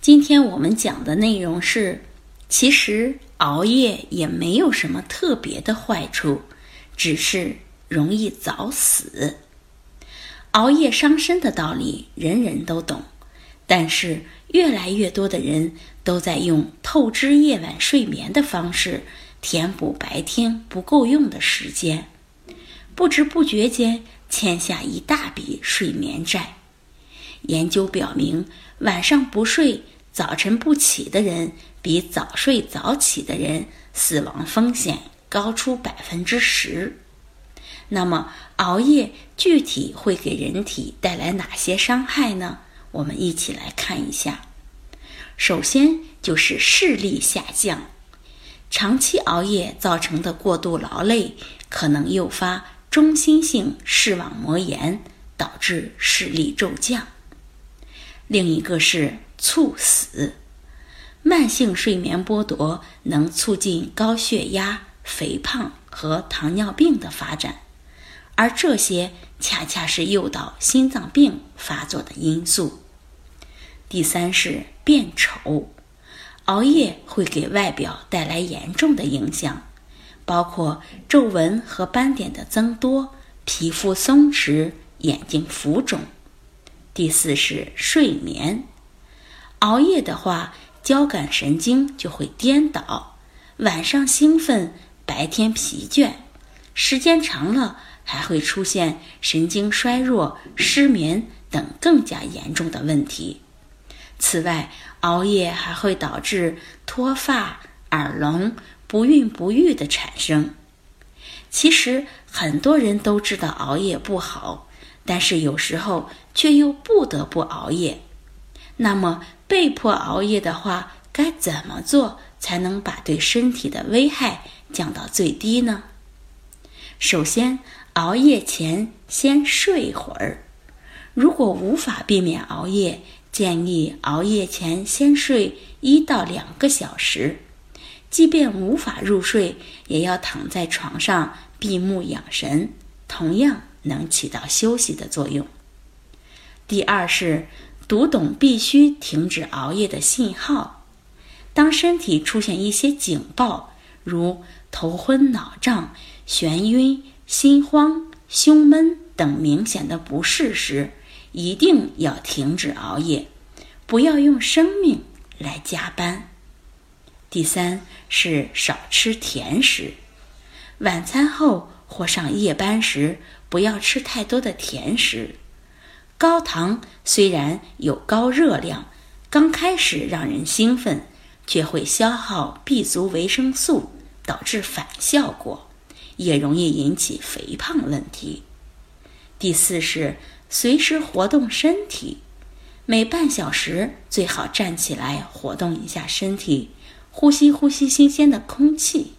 今天我们讲的内容是，其实熬夜也没有什么特别的坏处，只是容易早死。熬夜伤身的道理人人都懂，但是越来越多的人都在用透支夜晚睡眠的方式填补白天不够用的时间，不知不觉间欠下一大笔睡眠债。研究表明，晚上不睡、早晨不起的人，比早睡早起的人死亡风险高出百分之十。那么，熬夜具体会给人体带来哪些伤害呢？我们一起来看一下。首先就是视力下降，长期熬夜造成的过度劳累，可能诱发中心性视网膜炎，导致视力骤降。另一个是猝死，慢性睡眠剥夺能促进高血压、肥胖和糖尿病的发展，而这些恰恰是诱导心脏病发作的因素。第三是变丑，熬夜会给外表带来严重的影响，包括皱纹和斑点的增多、皮肤松弛、眼睛浮肿。第四是睡眠，熬夜的话，交感神经就会颠倒，晚上兴奋，白天疲倦，时间长了还会出现神经衰弱、失眠等更加严重的问题。此外，熬夜还会导致脱发、耳聋、不孕不育的产生。其实很多人都知道熬夜不好。但是有时候却又不得不熬夜，那么被迫熬夜的话，该怎么做才能把对身体的危害降到最低呢？首先，熬夜前先睡会儿。如果无法避免熬夜，建议熬夜前先睡一到两个小时。即便无法入睡，也要躺在床上闭目养神。同样。能起到休息的作用。第二是读懂必须停止熬夜的信号。当身体出现一些警报，如头昏脑胀、眩晕、心慌、胸闷等明显的不适时，一定要停止熬夜，不要用生命来加班。第三是少吃甜食，晚餐后或上夜班时。不要吃太多的甜食，高糖虽然有高热量，刚开始让人兴奋，却会消耗 B 族维生素，导致反效果，也容易引起肥胖问题。第四是随时活动身体，每半小时最好站起来活动一下身体，呼吸呼吸新鲜的空气。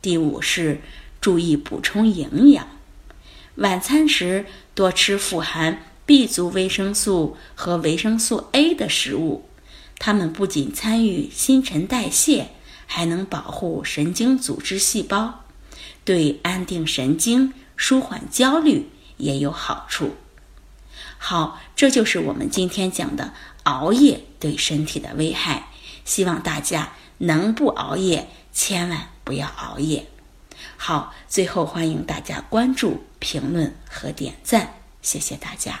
第五是注意补充营养。晚餐时多吃富含 B 族维生素和维生素 A 的食物，它们不仅参与新陈代谢，还能保护神经组织细胞，对安定神经、舒缓焦虑也有好处。好，这就是我们今天讲的熬夜对身体的危害。希望大家能不熬夜，千万不要熬夜。好，最后欢迎大家关注、评论和点赞，谢谢大家。